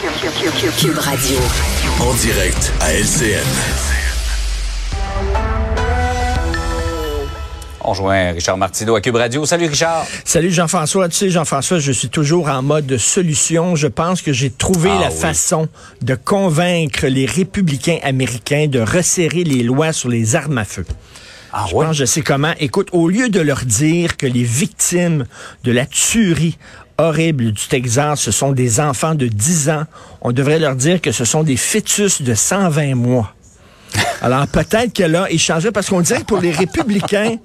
Cube Radio. En direct à LCN. On rejoint Richard Martineau à Cube Radio. Salut Richard. Salut Jean-François. Tu sais, Jean-François, je suis toujours en mode solution. Je pense que j'ai trouvé Ah la oui. façon de convaincre les républicains américains de resserrer les lois sur les armes à feu. Ah Je pense, je sais comment. Écoute, au lieu de leur dire que les victimes de la tuerie horrible du Texas, ce sont des enfants de 10 ans, on devrait leur dire que ce sont des fœtus de 120 mois. Alors peut-être que là, ils changeraient parce qu'on dirait que pour les républicains,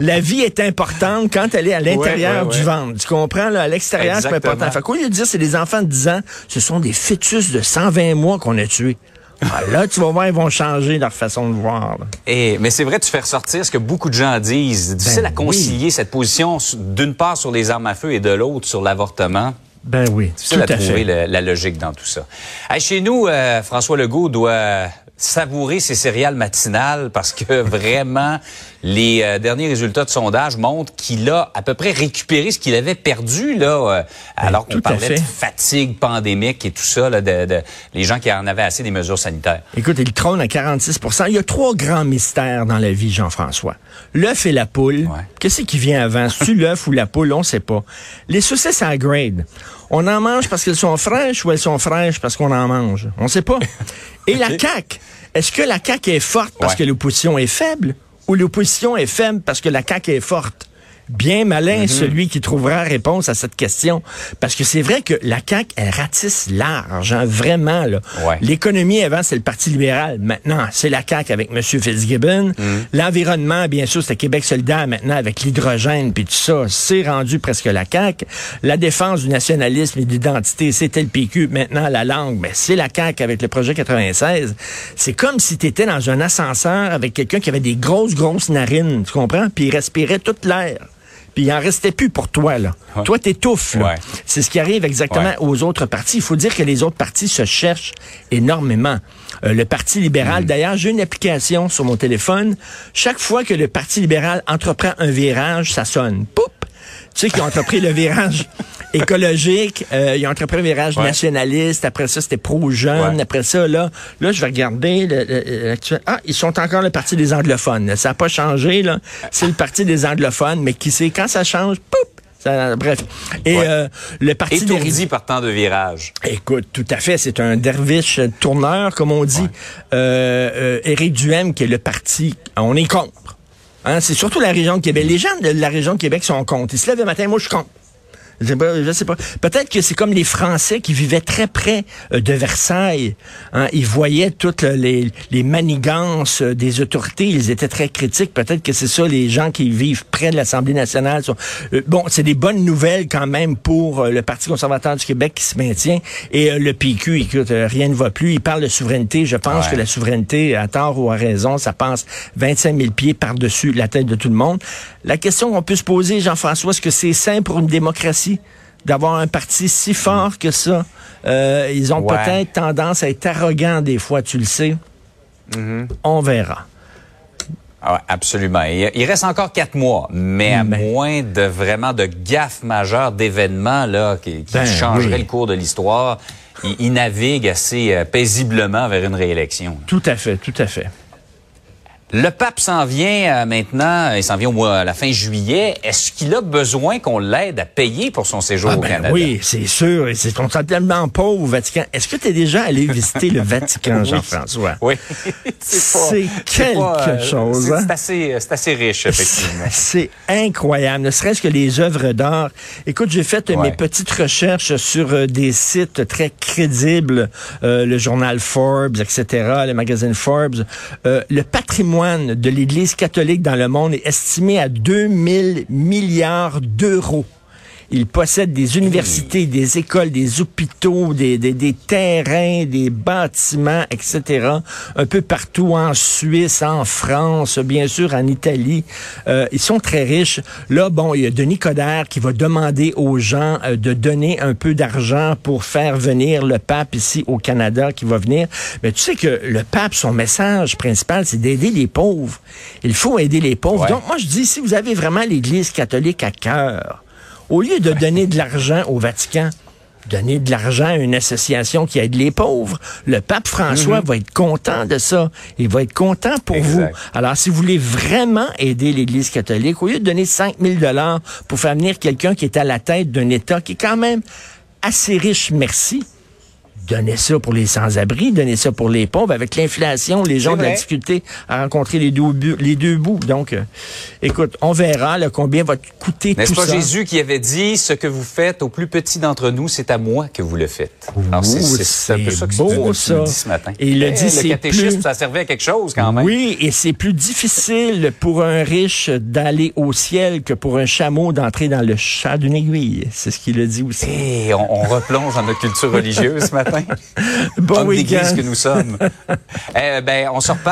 la vie est importante quand elle est à l'intérieur ouais, ouais. du ventre. Tu comprends? Là, à l'extérieur, c'est important. Fait qu'au lieu de dire c'est des enfants de 10 ans, ce sont des fœtus de 120 mois qu'on a tués. Ah, là, tu vas voir, ils vont changer leur façon de voir. Et, mais c'est vrai, tu fais ressortir ce que beaucoup de gens disent. Difficile Ben à concilier cette position d'une part sur les armes à feu et de l'autre sur l'avortement. Ben oui, Difficile tout à à trouver la logique dans tout ça. Hey, chez nous, euh, François Legault doit savourer ses céréales matinales parce que vraiment, les euh, derniers résultats de sondage montrent qu'il a à peu près récupéré ce qu'il avait perdu là, euh, alors qu'on parlait de fatigue pandémique et tout ça, là, de, de- les gens qui en avaient assez des mesures sanitaires. Écoute, il trône à 46% Il y a trois grands mystères dans la vie, Jean-François. L'œuf et la poule. Ouais. Qu'est-ce qui vient avant? C'est-tu l'œuf ou la poule? On sait pas. Les saucisses à grade. On en mange parce qu'elles sont fraîches ou elles sont fraîches parce qu'on en mange? On sait pas. Et la CAQ. Est-ce que la CAQ est forte parce Ouais. que l'opposition est faible ou l'opposition est faible parce que la CAQ est forte? Bien malin celui qui trouvera réponse à cette question. Parce que c'est vrai que la CAQ, elle ratisse large, hein, vraiment. Là. Ouais. L'économie, avant, c'est le Parti libéral. Maintenant, c'est la CAQ avec M. Fitzgibbon. L'environnement, bien sûr, c'était Québec solidaire. Maintenant, avec l'hydrogène puis tout ça, c'est rendu presque la CAQ. La défense du nationalisme et de l'identité, c'était le PQ. Maintenant, la langue, ben, c'est la CAQ avec le projet 96. C'est comme si tu étais dans un ascenseur avec quelqu'un qui avait des grosses, grosses narines, tu comprends? Puis il respirait toute l'air. Puis il en restait plus pour toi, là. Ouais. Toi, t'étouffes, là. Ouais. C'est ce qui arrive exactement Ouais. aux autres partis. Il faut dire que les autres partis se cherchent énormément. Euh, le Parti libéral, d'ailleurs, j'ai une application sur mon téléphone. Chaque fois que le Parti libéral entreprend un virage, ça sonne. Poup! Tu sais qu'ils ont entrepris le virage écologique, euh, ils ont entrepris le virage Ouais. nationaliste, après ça c'était pro-jeune, Ouais. après ça, là, là, je vais regarder l'actuel- Ah, ils sont encore le Parti des anglophones. Ça n'a pas changé, là. C'est le Parti des anglophones, mais qui sait, quand ça change, poup! Ça- bref. Et Ouais. euh, le Parti Étourdi par de virages. Écoute, tout à fait. C'est un derviche tourneur, comme on dit. Euh, euh, Éric Duhem, qui est le parti, on est contre. Hein, c'est surtout la région de Québec. Les gens de la région de Québec sont contre. Ils se lèvent le matin, moi je suis contre. Je sais pas. Peut-être que c'est comme les Français qui vivaient très près euh, de Versailles. Hein, ils voyaient toutes les, les manigances euh, des autorités. Ils étaient très critiques. Peut-être que c'est ça, les gens qui vivent près de l'Assemblée nationale. sont- Euh, bon, c'est des bonnes nouvelles quand même pour le Parti conservateur du Québec qui se maintient. Et le PQ, écoute, rien ne va plus. Il parle de souveraineté. Je pense Ouais. que la souveraineté, à tort ou à raison, ça passe 25 000 pieds par-dessus la tête de tout le monde. La question qu'on peut se poser, Jean-François, est-ce que c'est sain pour une démocratie d'avoir un parti si fort que ça? Euh, ils ont Ouais. peut-être tendance à être arrogants des fois, tu le sais. Mm-hmm. On verra. Ah ouais, absolument. Il, il reste encore quatre mois, mais à Mais- moins de vraiment de gaffes majeures, d'événements là qui, qui Ben, changeraient oui. le cours de l'histoire, il, il navigue assez euh, paisiblement vers une réélection. Tout à fait, tout à fait. Le pape s'en vient euh, maintenant, il s'en vient au mois, à la fin juillet. Est-ce qu'il a besoin qu'on l'aide à payer pour son séjour Ah au ben Canada? oui, c'est sûr. Et C'est on est tellement pauvre au Vatican. Est-ce que tu es déjà allé visiter le Vatican. Jean-François? Oui. C'est c'est pas, quelque euh, chose, c'est- hein? C'est assez, c'est assez riche, effectivement. C'est incroyable, ne serait-ce que les œuvres d'art. Écoute, j'ai fait euh, Ouais. mes petites recherches sur euh, des sites très crédibles, euh, le journal Forbes, etc., le magazine Forbes. Euh, le patrimoine de l'Église catholique dans le monde est estimé à 2000 milliards d'euros. Il possède des universités, des écoles, des hôpitaux, des, des, des terrains, des bâtiments, etc. Un peu partout en Suisse, en France, bien sûr en Italie. Euh, ils sont très riches. Là, bon, il y a Denis Coderre qui va demander aux gens euh, de donner un peu d'argent pour faire venir le pape ici au Canada qui va venir. Mais tu sais que le pape, son message principal, c'est d'aider les pauvres. Il faut aider les pauvres. Ouais. Donc, moi, je dis, si vous avez vraiment l'Église catholique à cœur, au lieu de donner de l'argent au Vatican, donner de l'argent à une association qui aide les pauvres. Le pape François va être content de ça. Il va être content pour Exact. vous. Alors, si vous voulez vraiment aider l'Église catholique, au lieu de donner 5 000 dollars pour faire venir quelqu'un qui est à la tête d'un État qui est quand même assez riche, merci. Donnez ça pour les sans-abri, donnez ça pour les pauvres. Avec l'inflation, les gens ont de la difficulté à rencontrer les deux, bu- les deux bouts. Donc, euh, écoute, on verra là, combien va coûter N'est-ce tout pas ça. Jésus qui avait dit ce que vous faites au plus petit d'entre nous, c'est à moi que vous le faites. C'est- un peu ça que beau, tu ça. dis ce matin. Et il a Eh, dit, c'est le catéchisme, plus- ça servait à quelque chose quand même. Oui, et c'est plus difficile pour un riche d'aller au ciel que pour un chameau d'entrer dans le chat d'une aiguille. C'est ce qu'il a dit aussi. Et on, on replonge dans notre culture religieuse ce matin. Bon week-end. que nous sommes. Eh ben, on se reparle.